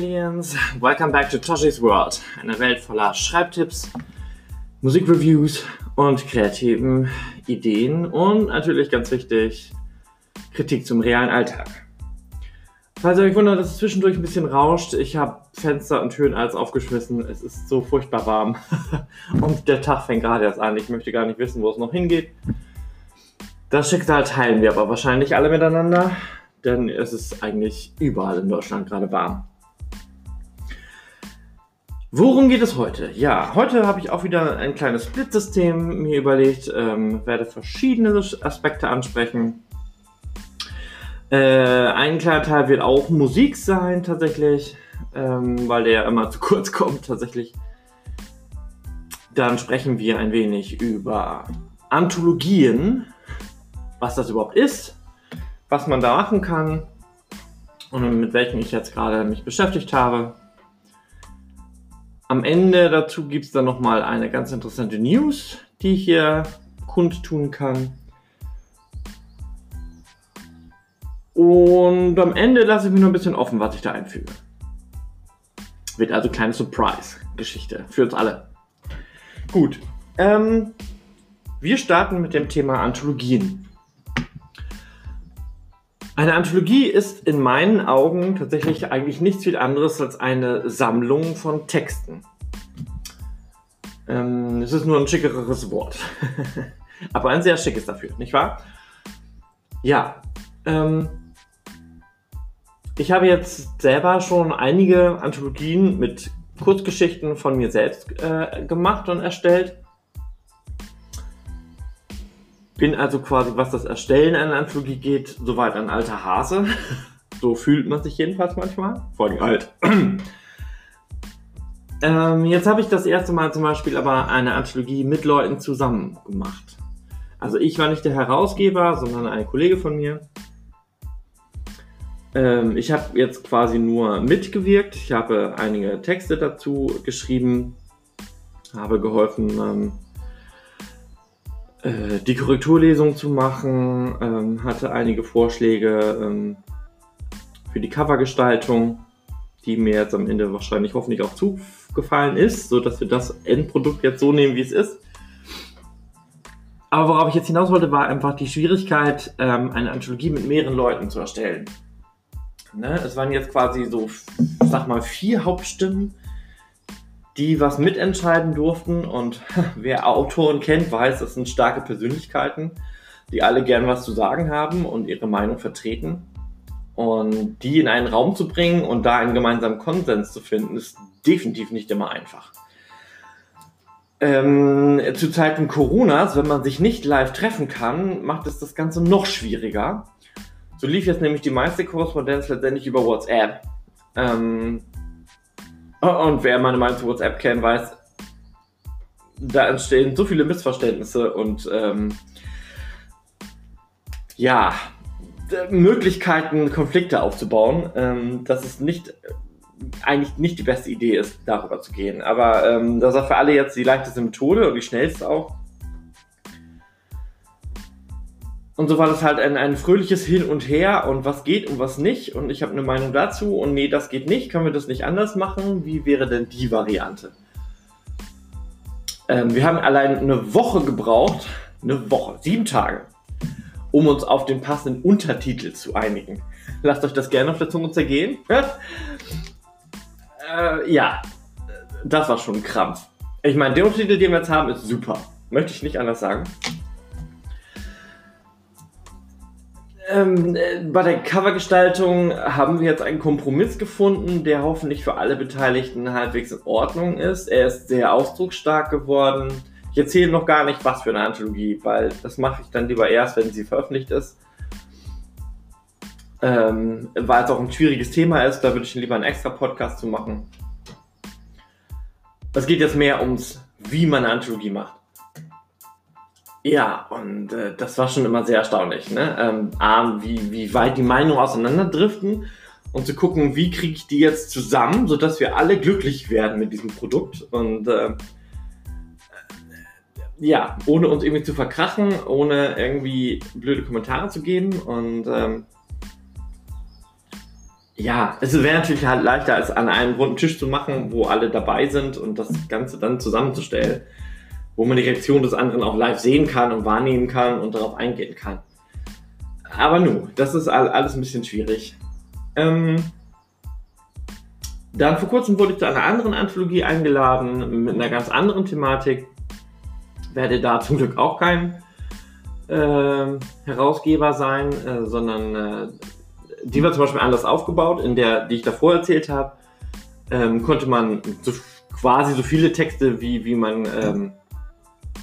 Aliens! Welcome back to Toshi's World, eine Welt voller Schreibtipps, Musikreviews und kreativen Ideen und natürlich ganz wichtig, Kritik zum realen Alltag. Falls ihr euch wundert, dass es zwischendurch ein bisschen rauscht, ich habe Fenster und Türen alles aufgeschmissen. Es ist so furchtbar warm und der Tag fängt gerade erst an. Ich möchte gar nicht wissen, wo es noch hingeht. Das Schicksal teilen wir aber wahrscheinlich alle miteinander, denn es ist eigentlich überall in Deutschland gerade warm. Worum geht es heute? Ja, heute habe ich auch wieder ein kleines Split-System mir überlegt, ähm, werde verschiedene Aspekte ansprechen. Äh, ein kleiner Teil wird auch Musik sein, tatsächlich, ähm, weil der immer zu kurz kommt, tatsächlich. Dann sprechen wir ein wenig über Anthologien, was das überhaupt ist, was man da machen kann und mit welchen ich jetzt gerade mich beschäftigt habe. Am Ende dazu gibt es dann nochmal eine ganz interessante News, die ich hier kundtun kann. Und am Ende lasse ich mich noch ein bisschen offen, was ich da einfüge. Wird also kleine Surprise-Geschichte für uns alle. Gut. Ähm, wir starten mit dem Thema Anthologien. Eine Anthologie ist in meinen Augen tatsächlich eigentlich nichts viel anderes als eine Sammlung von Texten. Ähm, es ist nur ein schickeres Wort. Aber ein sehr schickes dafür, nicht wahr? Ja. Ähm, ich habe jetzt selber schon einige Anthologien mit Kurzgeschichten von mir selbst äh, gemacht und erstellt. Bin also quasi, was das Erstellen einer Anthologie geht, soweit ein alter Hase. so fühlt man sich jedenfalls manchmal. Vor allem alt. ähm, jetzt habe ich das erste Mal zum Beispiel aber eine Anthologie mit Leuten zusammen gemacht. Also ich war nicht der Herausgeber, sondern ein Kollege von mir. Ähm, ich habe jetzt quasi nur mitgewirkt. Ich habe einige Texte dazu geschrieben, habe geholfen, ähm, äh, die Korrekturlesung zu machen, ähm, hatte einige Vorschläge ähm, für die Covergestaltung, die mir jetzt am Ende wahrscheinlich hoffentlich auch zugefallen ist, so dass wir das Endprodukt jetzt so nehmen, wie es ist. Aber worauf ich jetzt hinaus wollte, war einfach die Schwierigkeit, ähm, eine Anthologie mit mehreren Leuten zu erstellen. Ne? Es waren jetzt quasi so, sag mal, vier Hauptstimmen die was mitentscheiden durften. Und wer Autoren kennt, weiß, das sind starke Persönlichkeiten, die alle gern was zu sagen haben und ihre Meinung vertreten. Und die in einen Raum zu bringen und da einen gemeinsamen Konsens zu finden, ist definitiv nicht immer einfach. Ähm, zu Zeiten Coronas, wenn man sich nicht live treffen kann, macht es das Ganze noch schwieriger. So lief jetzt nämlich die meiste Korrespondenz letztendlich über WhatsApp. Ähm, und wer meine Meinung zu WhatsApp kennt, weiß, da entstehen so viele Missverständnisse und ähm, ja, Möglichkeiten, Konflikte aufzubauen, ähm, dass es nicht eigentlich nicht die beste Idee ist, darüber zu gehen. Aber ähm, das ist für alle jetzt die leichteste Methode und die schnellste auch. Und so war das halt ein, ein fröhliches Hin und Her und was geht und was nicht. Und ich habe eine Meinung dazu und nee, das geht nicht. Können wir das nicht anders machen? Wie wäre denn die Variante? Ähm, wir haben allein eine Woche gebraucht, eine Woche, sieben Tage, um uns auf den passenden Untertitel zu einigen. Lasst euch das gerne auf der Zunge zergehen. äh, ja, das war schon ein Krampf. Ich meine, der Untertitel, den wir jetzt haben, ist super. Möchte ich nicht anders sagen. Ähm, äh, bei der Covergestaltung haben wir jetzt einen Kompromiss gefunden, der hoffentlich für alle Beteiligten halbwegs in Ordnung ist. Er ist sehr ausdrucksstark geworden. Ich erzähle noch gar nicht, was für eine Anthologie, weil das mache ich dann lieber erst, wenn sie veröffentlicht ist. Ähm, weil es auch ein schwieriges Thema ist, da würde ich lieber einen extra Podcast zu machen. Es geht jetzt mehr ums, wie man eine Anthologie macht. Ja, und äh, das war schon immer sehr erstaunlich. Ne? Ähm, A, wie, wie weit die Meinungen auseinanderdriften und zu gucken, wie kriege ich die jetzt zusammen, sodass wir alle glücklich werden mit diesem Produkt. Und äh, ja, ohne uns irgendwie zu verkrachen, ohne irgendwie blöde Kommentare zu geben. Und ähm, ja, es wäre natürlich halt leichter, als an einem runden Tisch zu machen, wo alle dabei sind und das Ganze dann zusammenzustellen, wo man die Reaktion des anderen auch live sehen kann und wahrnehmen kann und darauf eingehen kann. Aber nun, das ist alles ein bisschen schwierig. Ähm, dann vor kurzem wurde ich zu einer anderen Anthologie eingeladen mit einer ganz anderen Thematik. Werde da zum Glück auch kein äh, Herausgeber sein, äh, sondern äh, die war zum Beispiel anders aufgebaut, in der, die ich davor erzählt habe, ähm, konnte man so, quasi so viele Texte, wie, wie man ähm,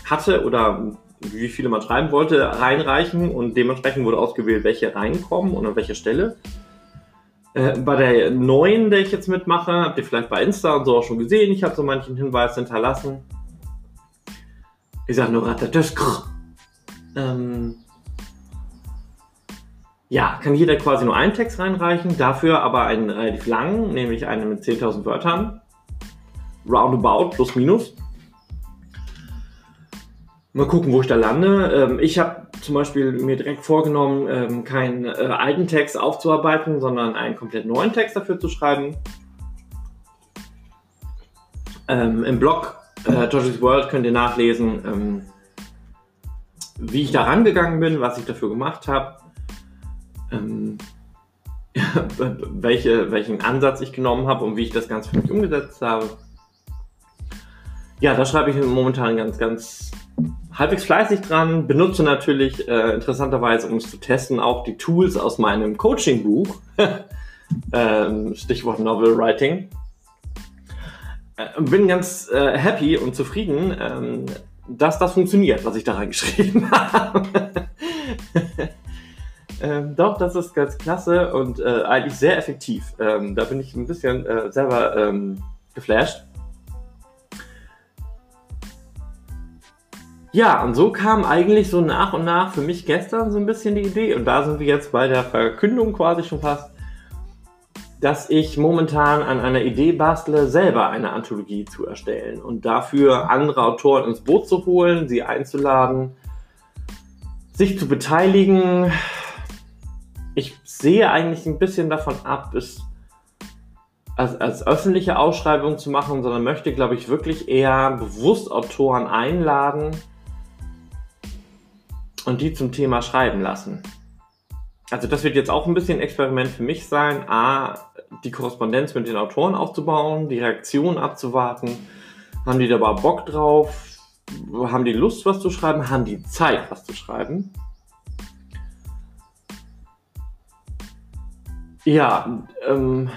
hatte oder wie viele man schreiben wollte, reinreichen und dementsprechend wurde ausgewählt, welche reinkommen und an welcher Stelle. Äh, bei der neuen, der ich jetzt mitmache, habt ihr vielleicht bei Insta und so auch schon gesehen, ich habe so manchen Hinweis hinterlassen. Ich sage nur Ratataschkr. Ähm, ja, kann jeder quasi nur einen Text reinreichen, dafür aber einen relativ langen, nämlich einen mit 10.000 Wörtern. Roundabout, plus minus. Mal gucken, wo ich da lande. Ähm, ich habe zum Beispiel mir direkt vorgenommen, ähm, keinen äh, alten Text aufzuarbeiten, sondern einen komplett neuen Text dafür zu schreiben. Ähm, Im Blog äh, World könnt ihr nachlesen, wie ich da rangegangen bin, was ich dafür gemacht habe ähm, welche, welchen Ansatz ich genommen habe und wie ich das Ganze für mich umgesetzt habe. Ja, da schreibe ich momentan ganz, ganz halbwegs fleißig dran. Benutze natürlich äh, interessanterweise, um es zu testen, auch die Tools aus meinem Coaching-Buch. ähm, Stichwort Novel Writing. Äh, bin ganz äh, happy und zufrieden, ähm, dass das funktioniert, was ich da reingeschrieben habe. Ähm, doch, das ist ganz klasse und äh, eigentlich sehr effektiv. Ähm, da bin ich ein bisschen äh, selber ähm, geflasht. Ja, und so kam eigentlich so nach und nach für mich gestern so ein bisschen die Idee, und da sind wir jetzt bei der Verkündung quasi schon fast, dass ich momentan an einer Idee bastle, selber eine Anthologie zu erstellen und dafür andere Autoren ins Boot zu holen, sie einzuladen, sich zu beteiligen, ich sehe eigentlich ein bisschen davon ab, es als, als öffentliche Ausschreibung zu machen, sondern möchte, glaube ich, wirklich eher bewusst Autoren einladen und die zum Thema schreiben lassen. Also das wird jetzt auch ein bisschen ein Experiment für mich sein, a, die Korrespondenz mit den Autoren aufzubauen, die Reaktion abzuwarten. Haben die dabei Bock drauf? Haben die Lust, was zu schreiben? Haben die Zeit, was zu schreiben? Ja, ähm,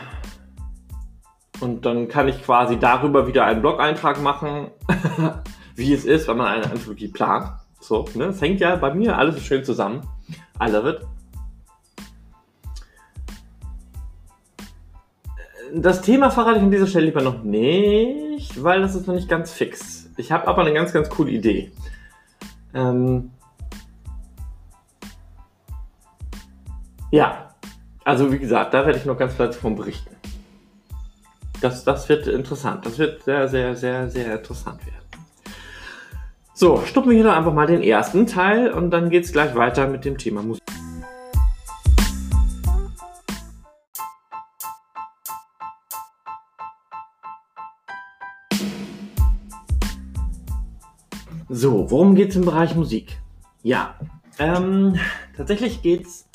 und dann kann ich quasi darüber wieder einen Blog-Eintrag machen, wie es ist, wenn man eine Anthologie plant. So, ne? Es hängt ja bei mir alles so schön zusammen. I love. Das Thema verrate ich an dieser Stelle lieber noch nicht, weil das ist noch nicht ganz fix. Ich habe aber eine ganz, ganz coole Idee. Ähm ja, also wie gesagt, da werde ich noch ganz klar davon berichten. Das, das wird interessant. Das wird sehr, sehr, sehr, sehr interessant werden. So, stoppen wir hier doch einfach mal den ersten Teil und dann geht es gleich weiter mit dem Thema Musik. So, worum geht es im Bereich Musik? Ja, ähm, tatsächlich geht es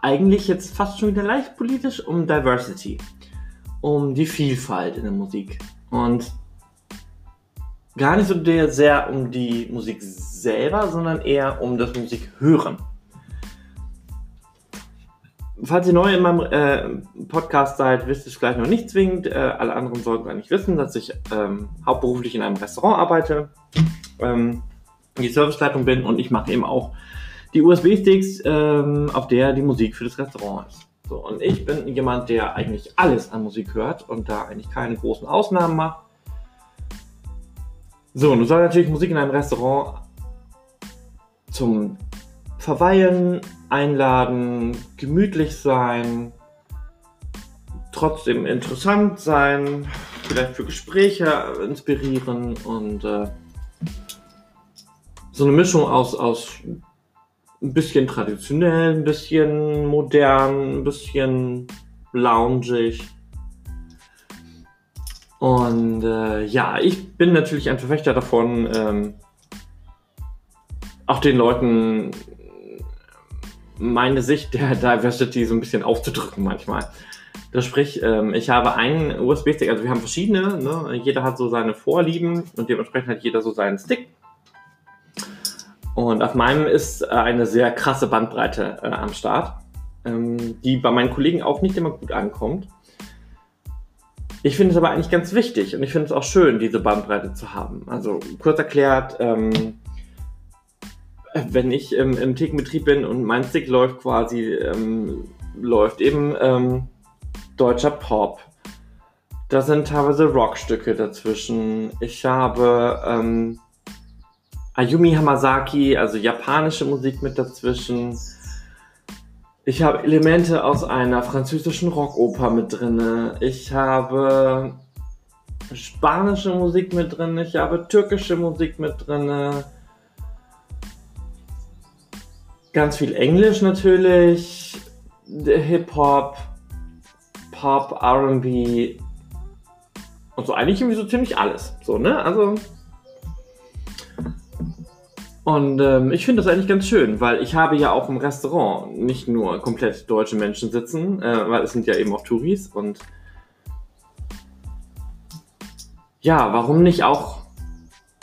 eigentlich jetzt fast schon wieder leicht politisch um Diversity, um die Vielfalt in der Musik und gar nicht so sehr um die Musik selber, sondern eher um das Musikhören. Falls ihr neu in meinem äh, Podcast seid, wisst ihr es vielleicht noch nicht zwingend. Äh, alle anderen sollten eigentlich wissen, dass ich ähm, hauptberuflich in einem Restaurant arbeite, ähm, die Serviceleitung bin und ich mache eben auch die USB-Sticks, ähm, auf der die Musik für das Restaurant ist. So, und ich bin jemand, der eigentlich alles an Musik hört und da eigentlich keine großen Ausnahmen macht. So, nun soll natürlich Musik in einem Restaurant zum Verweilen einladen, gemütlich sein, trotzdem interessant sein, vielleicht für Gespräche inspirieren und äh, so eine Mischung aus, aus ein bisschen traditionell, ein bisschen modern, ein bisschen loungig. Und äh, ja, ich bin natürlich ein Verfechter davon, ähm, auch den Leuten meine Sicht der Diversity so ein bisschen aufzudrücken manchmal. Das sprich, ähm, ich habe einen USB-Stick, also wir haben verschiedene, ne? jeder hat so seine Vorlieben und dementsprechend hat jeder so seinen Stick. Und auf meinem ist äh, eine sehr krasse Bandbreite äh, am Start, ähm, die bei meinen Kollegen auch nicht immer gut ankommt. Ich finde es aber eigentlich ganz wichtig und ich finde es auch schön, diese Bandbreite zu haben. Also kurz erklärt, ähm, wenn ich im, im Thekenbetrieb bin und mein Stick läuft quasi, ähm, läuft eben ähm, deutscher Pop. Da sind teilweise Rockstücke dazwischen. Ich habe ähm, Ayumi Hamasaki, also japanische Musik mit dazwischen. Ich habe Elemente aus einer französischen Rockoper mit drin. Ich habe spanische Musik mit drin. Ich habe türkische Musik mit drin. Ganz viel Englisch natürlich. Hip-Hop, Pop, RB und so eigentlich irgendwie so ziemlich alles. So, ne? Also und ähm, ich finde das eigentlich ganz schön, weil ich habe ja auch im Restaurant nicht nur komplett deutsche Menschen sitzen, äh, weil es sind ja eben auch Touris und ja, warum nicht auch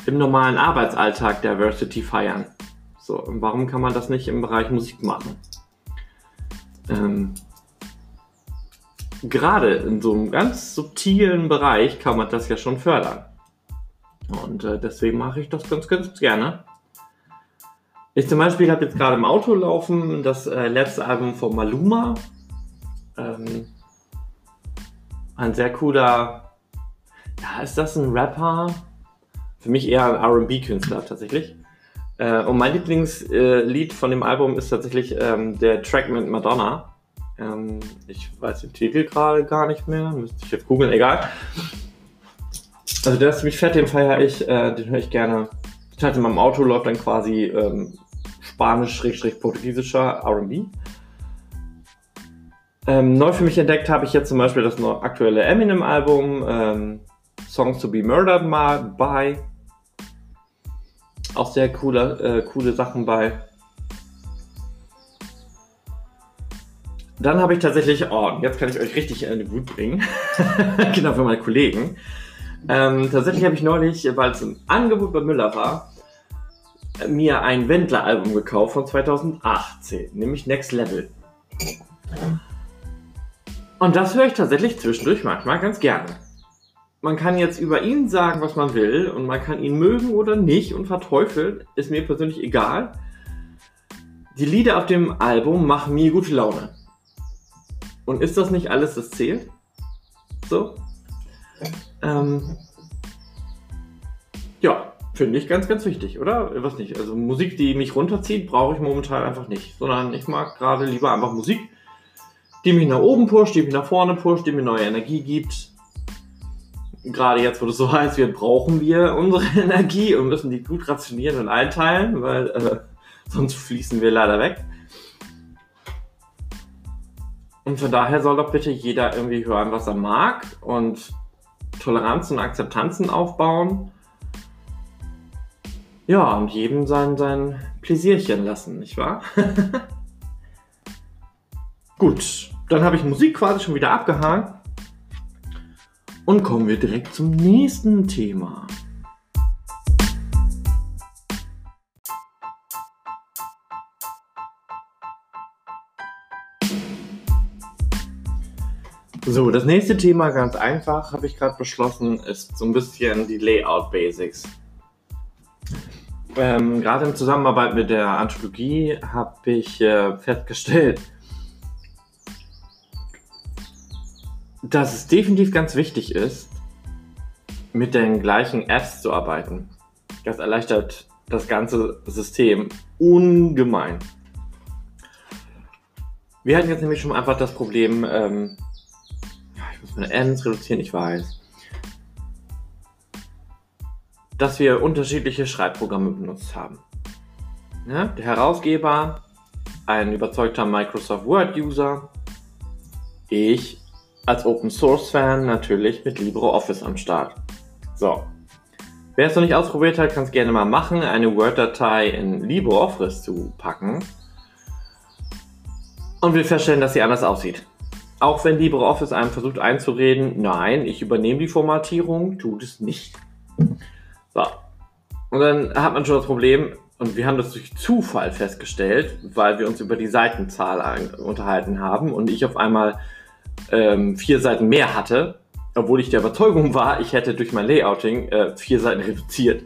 im normalen Arbeitsalltag Diversity feiern? So, warum kann man das nicht im Bereich Musik machen? Ähm, gerade in so einem ganz subtilen Bereich kann man das ja schon fördern. Und äh, deswegen mache ich das ganz, ganz gerne. Ich zum Beispiel habe jetzt gerade im Auto laufen das äh, letzte Album von Maluma. Ähm, ein sehr cooler, ja, ist das ein Rapper? Für mich eher ein RB-Künstler tatsächlich. Äh, und mein Lieblingslied äh, von dem Album ist tatsächlich ähm, der Track mit Madonna. Ähm, ich weiß den Titel gerade gar nicht mehr, müsste ich jetzt googeln, egal. Also der ist ziemlich fett, den feiere ich, äh, den höre ich gerne halt in meinem Auto läuft dann quasi ähm, spanisch-portugiesischer RB. Ähm, neu für mich entdeckt habe ich jetzt zum Beispiel das aktuelle Eminem-Album ähm, Songs to be Murdered by. Auch sehr coole, äh, coole Sachen bei. Dann habe ich tatsächlich, oh, jetzt kann ich euch richtig in die Wut bringen. genau für meine Kollegen. Ähm, tatsächlich habe ich neulich, weil es im Angebot bei Müller war, mir ein Wendler-Album gekauft von 2018, nämlich Next Level. Und das höre ich tatsächlich zwischendurch manchmal ganz gerne. Man kann jetzt über ihn sagen, was man will, und man kann ihn mögen oder nicht und verteufeln, ist mir persönlich egal. Die Lieder auf dem Album machen mir gute Laune. Und ist das nicht alles, das zählt? So? Ähm, ja, Finde ich ganz, ganz wichtig, oder? Was nicht? Also Musik, die mich runterzieht, brauche ich momentan einfach nicht. Sondern ich mag gerade lieber einfach Musik, die mich nach oben pusht, die mich nach vorne pusht, die mir neue Energie gibt. Gerade jetzt, wo das so heiß wird, brauchen wir unsere Energie und müssen die gut rationieren und einteilen, weil äh, sonst fließen wir leider weg. Und von daher soll doch bitte jeder irgendwie hören, was er mag und Toleranz und Akzeptanzen aufbauen ja, und jedem sein, sein Pläsierchen lassen, nicht wahr? Gut, dann habe ich Musik quasi schon wieder abgehakt. Und kommen wir direkt zum nächsten Thema. So, das nächste Thema, ganz einfach, habe ich gerade beschlossen, ist so ein bisschen die Layout Basics. Ähm, Gerade in Zusammenarbeit mit der Anthropologie habe ich äh, festgestellt, dass es definitiv ganz wichtig ist, mit den gleichen Apps zu arbeiten. Das erleichtert das ganze System ungemein. Wir hatten jetzt nämlich schon einfach das Problem, ähm, ich muss meine Ends reduzieren, ich weiß dass wir unterschiedliche Schreibprogramme benutzt haben. Ja, der Herausgeber, ein überzeugter Microsoft Word-User, ich als Open Source Fan natürlich mit LibreOffice am Start. So. Wer es noch nicht ausprobiert hat, kann es gerne mal machen, eine Word-Datei in LibreOffice zu packen. Und wir feststellen, dass sie anders aussieht. Auch wenn LibreOffice einem versucht einzureden, nein, ich übernehme die Formatierung, tut es nicht. So. Und dann hat man schon das Problem, und wir haben das durch Zufall festgestellt, weil wir uns über die Seitenzahl unterhalten haben und ich auf einmal ähm, vier Seiten mehr hatte, obwohl ich der Überzeugung war, ich hätte durch mein Layouting äh, vier Seiten reduziert.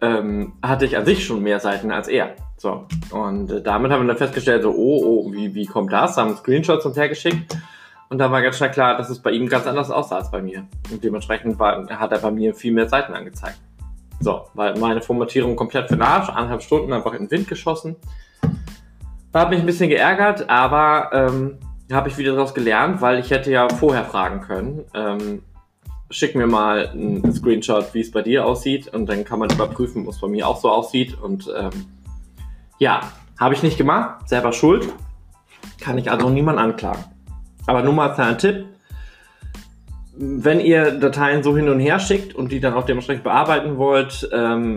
Ähm, hatte ich an sich schon mehr Seiten als er. So. Und äh, damit haben wir dann festgestellt, so, oh, oh, wie, wie kommt das? Haben Screenshots uns hergeschickt. Und da war ganz schnell klar, dass es bei ihm ganz anders aussah als bei mir. Und dementsprechend war, hat er bei mir viel mehr Seiten angezeigt. So, weil meine Formatierung komplett für den Arsch, eineinhalb Stunden einfach in den Wind geschossen. Hat mich ein bisschen geärgert, aber ähm, habe ich wieder daraus gelernt, weil ich hätte ja vorher fragen können. Ähm, schick mir mal einen Screenshot, wie es bei dir aussieht und dann kann man überprüfen, was bei mir auch so aussieht. Und ähm, ja, habe ich nicht gemacht, selber schuld. Kann ich also niemand anklagen. Aber nur mal als kleiner Tipp, wenn ihr Dateien so hin und her schickt und die dann auch dementsprechend bearbeiten wollt, ähm,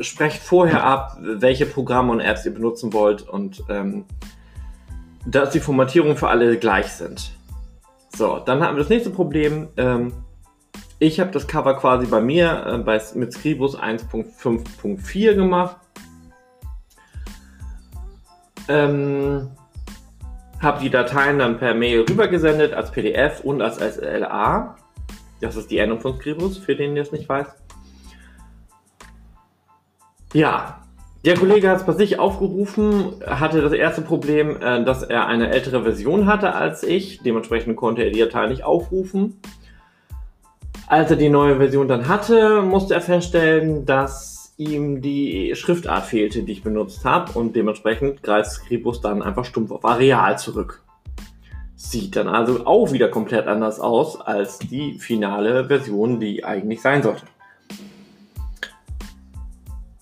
sprecht vorher ab, welche Programme und Apps ihr benutzen wollt und ähm, dass die Formatierungen für alle gleich sind. So, dann haben wir das nächste Problem. Ähm, ich habe das Cover quasi bei mir äh, bei, mit Scribus 1.5.4 gemacht. Ähm, habe die Dateien dann per Mail rübergesendet als PDF und als SLA. Das ist die Endung von Scribus, für den ihr es nicht weiß. Ja, der Kollege hat es bei sich aufgerufen, hatte das erste Problem, äh, dass er eine ältere Version hatte als ich. Dementsprechend konnte er die Datei nicht aufrufen. Als er die neue Version dann hatte, musste er feststellen, dass ihm die Schriftart fehlte, die ich benutzt habe. Und dementsprechend greift Scribus dann einfach stumpf auf Areal zurück. Sieht dann also auch wieder komplett anders aus als die finale Version, die eigentlich sein sollte.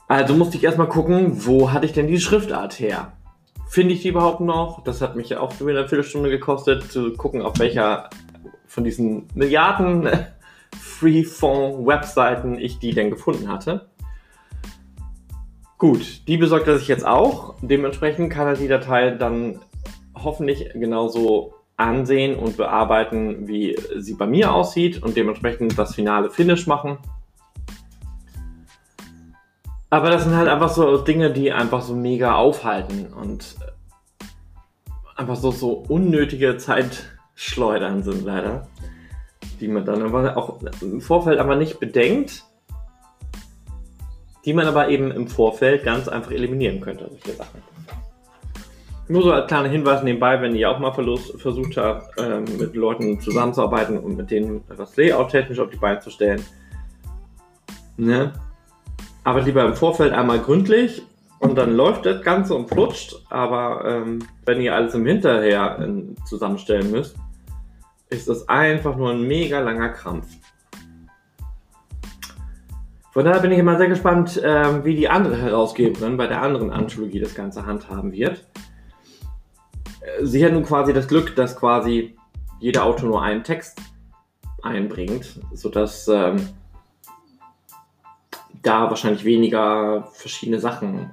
Also musste ich erstmal gucken, wo hatte ich denn die Schriftart her? Finde ich die überhaupt noch? Das hat mich ja auch wieder eine Viertelstunde gekostet, zu gucken, auf welcher von diesen Milliarden Freeform-Webseiten ich die denn gefunden hatte. Gut, die besorgt er sich jetzt auch. Dementsprechend kann er die Datei dann hoffentlich genauso ansehen und bearbeiten, wie sie bei mir aussieht und dementsprechend das finale Finish machen. Aber das sind halt einfach so Dinge, die einfach so mega aufhalten und einfach so, so unnötige Zeitschleudern sind leider, die man dann aber auch im Vorfeld aber nicht bedenkt, die man aber eben im Vorfeld ganz einfach eliminieren könnte, solche Sachen. Nur so als kleiner Hinweis nebenbei, wenn ihr auch mal versucht habt, ähm, mit Leuten zusammenzuarbeiten und mit denen etwas Layout technisch auf die Beine zu stellen. Ne? aber lieber im Vorfeld einmal gründlich und dann läuft das Ganze und flutscht. Aber ähm, wenn ihr alles im Hinterher in, zusammenstellen müsst, ist das einfach nur ein mega langer Krampf. Von daher bin ich immer sehr gespannt, ähm, wie die andere Herausgeberin bei der anderen Anthologie das Ganze handhaben wird. Äh, sie hat nun quasi das Glück, dass quasi jeder Autor nur einen Text einbringt, sodass ähm, da wahrscheinlich weniger verschiedene Sachen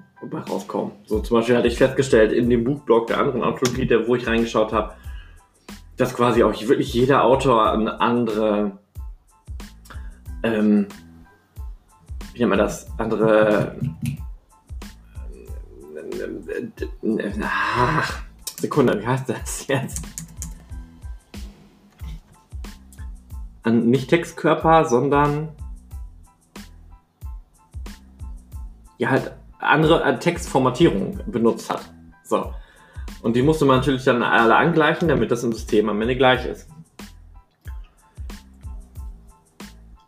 rauskommen. So zum Beispiel hatte ich festgestellt in dem Buchblog der anderen Anthologie, der, wo ich reingeschaut habe, dass quasi auch wirklich jeder Autor eine andere, ähm, wie nennt man das, andere, ach, Sekunde, wie heißt das jetzt? An, nicht Textkörper, sondern ja halt andere äh, Textformatierung benutzt hat. So. Und die musste man natürlich dann alle angleichen, damit das im System am Ende gleich ist.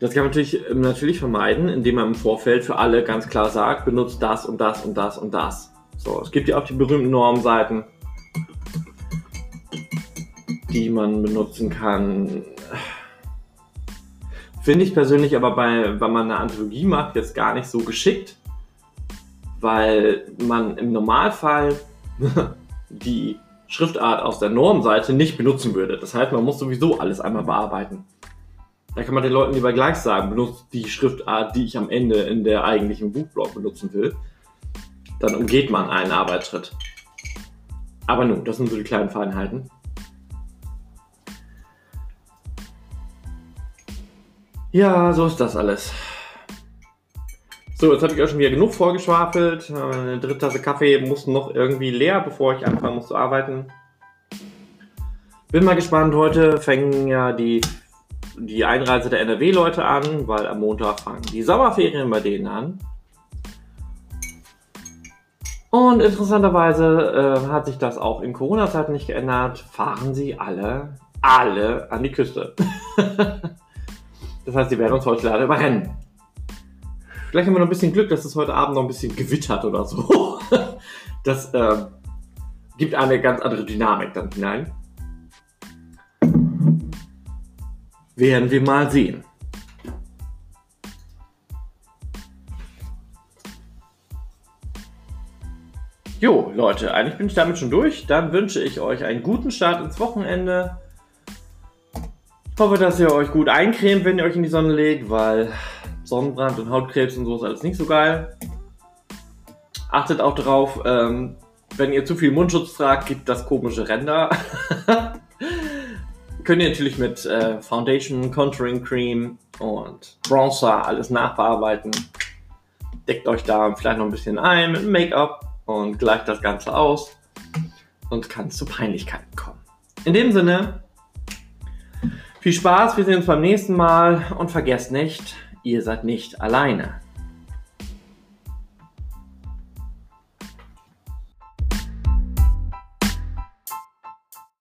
Das kann man natürlich, ähm, natürlich vermeiden, indem man im Vorfeld für alle ganz klar sagt, benutzt das und das und das und das. So, es gibt ja auch die berühmten Normseiten, die man benutzen kann. Finde ich persönlich aber bei, wenn man eine Anthologie macht, jetzt gar nicht so geschickt, weil man im Normalfall die Schriftart aus der Normseite nicht benutzen würde. Das heißt, man muss sowieso alles einmal bearbeiten. Da kann man den Leuten lieber gleich sagen, benutzt die Schriftart, die ich am Ende in der eigentlichen Buchblog benutzen will. Dann umgeht man einen Arbeitsschritt. Aber nun, das sind so die kleinen Feinheiten. Ja, so ist das alles. So, jetzt habe ich auch schon wieder genug vorgeschwafelt. Eine dritte Tasse Kaffee muss noch irgendwie leer, bevor ich anfangen muss zu arbeiten. Bin mal gespannt. Heute fängen ja die, die Einreise der NRW-Leute an, weil am Montag fangen die Sommerferien bei denen an. Und interessanterweise äh, hat sich das auch in Corona-Zeiten nicht geändert. Fahren sie alle, alle an die Küste. Das heißt, die werden uns heute leider überrennen. Vielleicht haben wir noch ein bisschen Glück, dass es heute Abend noch ein bisschen gewittert oder so. Das äh, gibt eine ganz andere Dynamik dann hinein. Werden wir mal sehen. Jo, Leute, eigentlich bin ich damit schon durch. Dann wünsche ich euch einen guten Start ins Wochenende. Ich hoffe, dass ihr euch gut eincremt, wenn ihr euch in die Sonne legt, weil Sonnenbrand und Hautkrebs und so ist alles nicht so geil. Achtet auch darauf, ähm, wenn ihr zu viel Mundschutz tragt, gibt das komische Ränder. Könnt ihr natürlich mit äh, Foundation, Contouring Cream und Bronzer alles nachbearbeiten. Deckt euch da vielleicht noch ein bisschen ein mit Make-up und gleicht das Ganze aus und kann zu Peinlichkeiten kommen. In dem Sinne, viel Spaß, wir sehen uns beim nächsten Mal und vergesst nicht, ihr seid nicht alleine.